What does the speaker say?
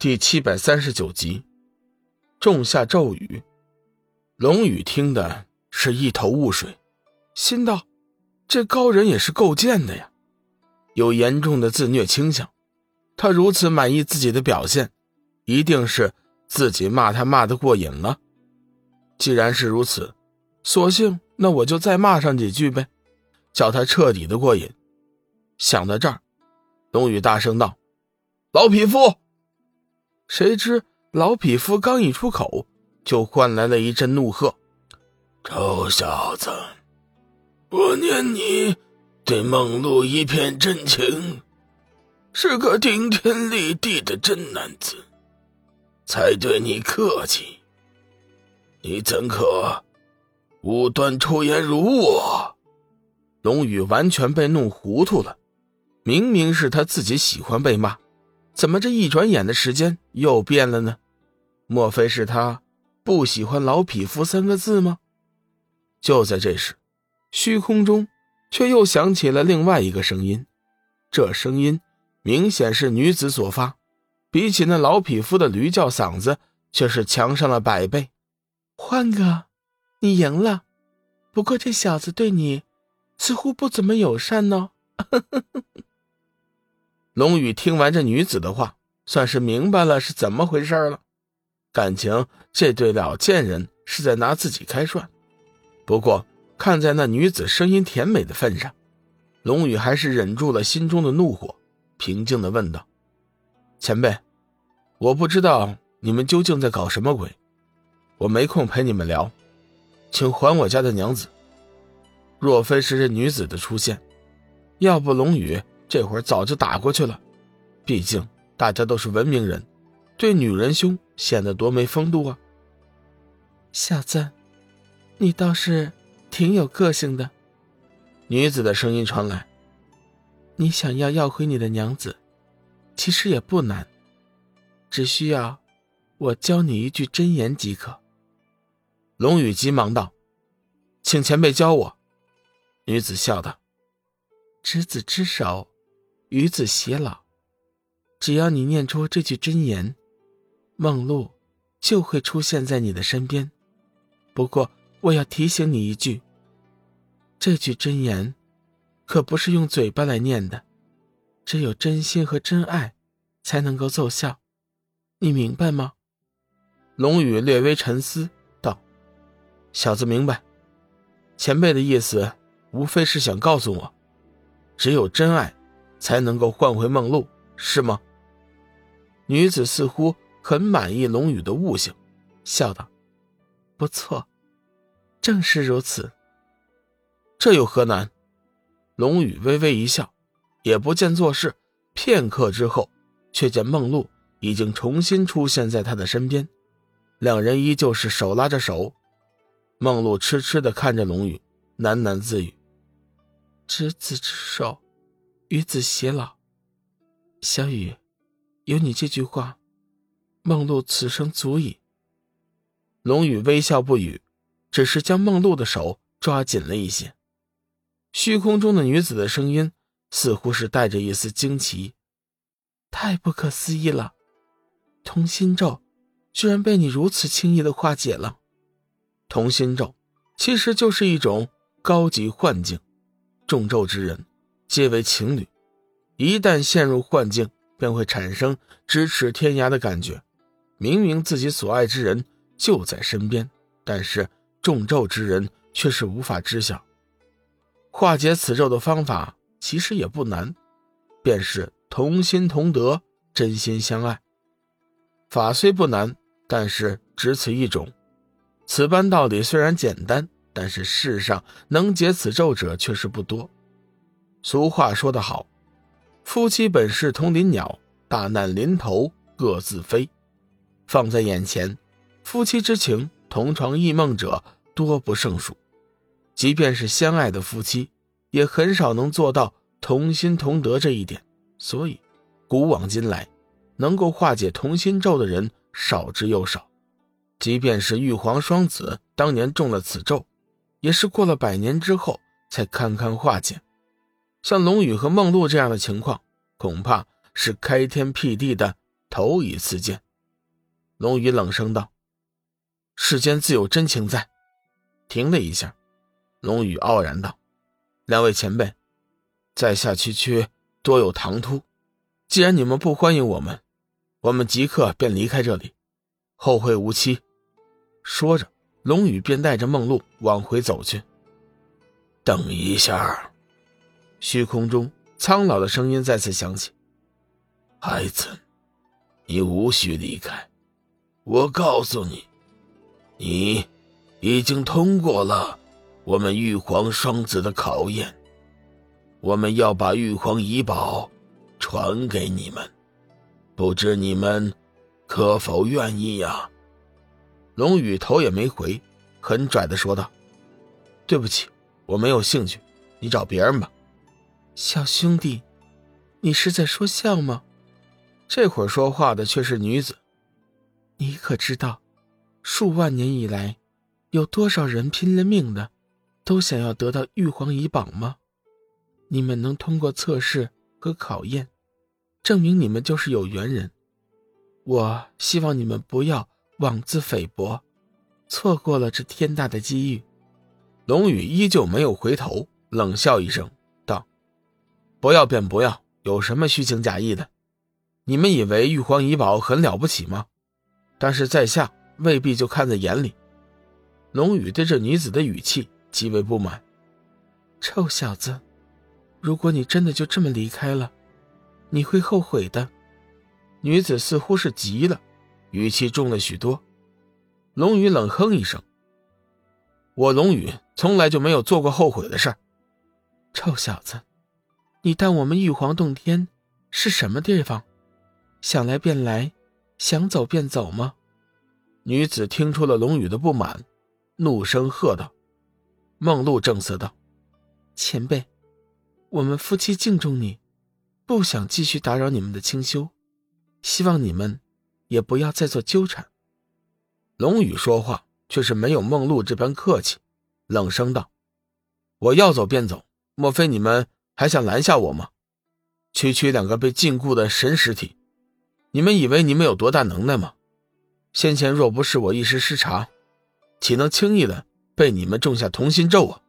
第七百三十九集，仲夏骤雨。龙宇听的是一头雾水，心道：这高人也是够贱的呀，有严重的自虐倾向。他如此满意自己的表现，一定是自己骂他骂的过瘾了。既然是如此，索性那我就再骂上几句呗，叫他彻底的过瘾。想到这儿，龙宇大声道：“老匹夫！”谁知老匹夫刚一出口，就换来了一阵怒喝：“臭小子，我念你对梦露一片真情，是个顶天立地的真男子，才对你客气。你怎可无端出言辱我？”龙宇完全被弄糊涂了。明明是他自己喜欢被骂，怎么这一转眼的时间又变了呢？莫非是他不喜欢“老匹夫”三个字吗？就在这时，虚空中却又响起了另外一个声音，这声音明显是女子所发，比起那老匹夫的驴叫嗓子，却是强上了百倍。欢哥，你赢了，不过这小子对你似乎不怎么友善呢。龙宇听完这女子的话，算是明白了是怎么回事了。感情这对老贱人是在拿自己开涮。不过看在那女子声音甜美的份上，龙宇还是忍住了心中的怒火，平静的问道：“前辈，我不知道你们究竟在搞什么鬼，我没空陪你们聊，请还我家的娘子。若非是这女子的出现，要不龙宇……”这会儿早就打过去了，毕竟大家都是文明人，对女人凶显得多没风度啊。小子，你倒是挺有个性的。女子的声音传来：“你想要要回你的娘子，其实也不难，只需要我教你一句真言即可。”龙宇急忙道：“请前辈教我。”女子笑道：“执子之手。”与子偕老，只要你念出这句真言，梦露就会出现在你的身边。不过我要提醒你一句，这句真言可不是用嘴巴来念的，只有真心和真爱才能够奏效。你明白吗？龙宇略微沉思道：“小子明白。前辈的意思，无非是想告诉我，只有真爱。”才能够换回梦露，是吗？女子似乎很满意龙宇的悟性，笑道：“不错，正是如此。这有何难？”龙宇微微一笑，也不见做事。片刻之后，却见梦露已经重新出现在他的身边，两人依旧是手拉着手。梦露痴痴的看着龙宇，喃喃自语：“执子之手。”与子偕老，小雨，有你这句话，梦露此生足矣。龙宇微笑不语，只是将梦露的手抓紧了一些。虚空中的女子的声音似乎是带着一丝惊奇：“太不可思议了，同心咒居然被你如此轻易的化解了。同心咒其实就是一种高级幻境，中咒之人。”皆为情侣，一旦陷入幻境，便会产生咫尺天涯的感觉。明明自己所爱之人就在身边，但是中咒之人却是无法知晓。化解此咒的方法其实也不难，便是同心同德，真心相爱。法虽不难，但是只此一种。此般道理虽然简单，但是世上能解此咒者却是不多。俗话说得好，夫妻本是同林鸟，大难临头各自飞。放在眼前，夫妻之情，同床异梦者多不胜数。即便是相爱的夫妻，也很少能做到同心同德这一点。所以，古往今来，能够化解同心咒的人少之又少。即便是玉皇双子当年中了此咒，也是过了百年之后才堪堪化解。像龙宇和梦露这样的情况，恐怕是开天辟地的头一次见。龙宇冷声道：“世间自有真情在。”停了一下，龙宇傲然道：“两位前辈，在下区区多有唐突，既然你们不欢迎我们，我们即刻便离开这里，后会无期。”说着，龙宇便带着梦露往回走去。等一下，虚空中苍老的声音再次响起：“孩子，你无需离开。我告诉你，你已经通过了我们玉皇双子的考验。我们要把玉皇遗宝传给你们，不知你们可否愿意呀？”龙宇头也没回，很拽的说道：“对不起。”我没有兴趣，你找别人吧。小兄弟，你是在说笑吗？这会儿说话的却是女子。你可知道，数万年以来，有多少人拼了命的，都想要得到玉皇遗宝吗？你们能通过测试和考验，证明你们就是有缘人。我希望你们不要妄自菲薄，错过了这天大的机遇。龙宇依旧没有回头，冷笑一声道：“不要便不要，有什么虚情假意的？你们以为玉皇遗宝很了不起吗？但是在下未必就看在眼里。”龙宇对这女子的语气极为不满：“臭小子，如果你真的就这么离开了，你会后悔的。”女子似乎是急了，语气重了许多。龙宇冷哼一声。我龙宇从来就没有做过后悔的事儿。臭小子，你当我们玉皇洞天是什么地方？想来便来，想走便走吗？女子听出了龙宇的不满，怒声喝道：“梦露正色道，前辈，我们夫妻敬重你，不想继续打扰你们的清修，希望你们也不要再做纠缠。”龙宇说话。却是没有梦露这般客气，冷声道：“我要走便走，莫非你们还想拦下我吗？区区两个被禁锢的神实体，你们以为你们有多大能耐吗？先前若不是我一时失察，岂能轻易的被你们种下同心咒啊？”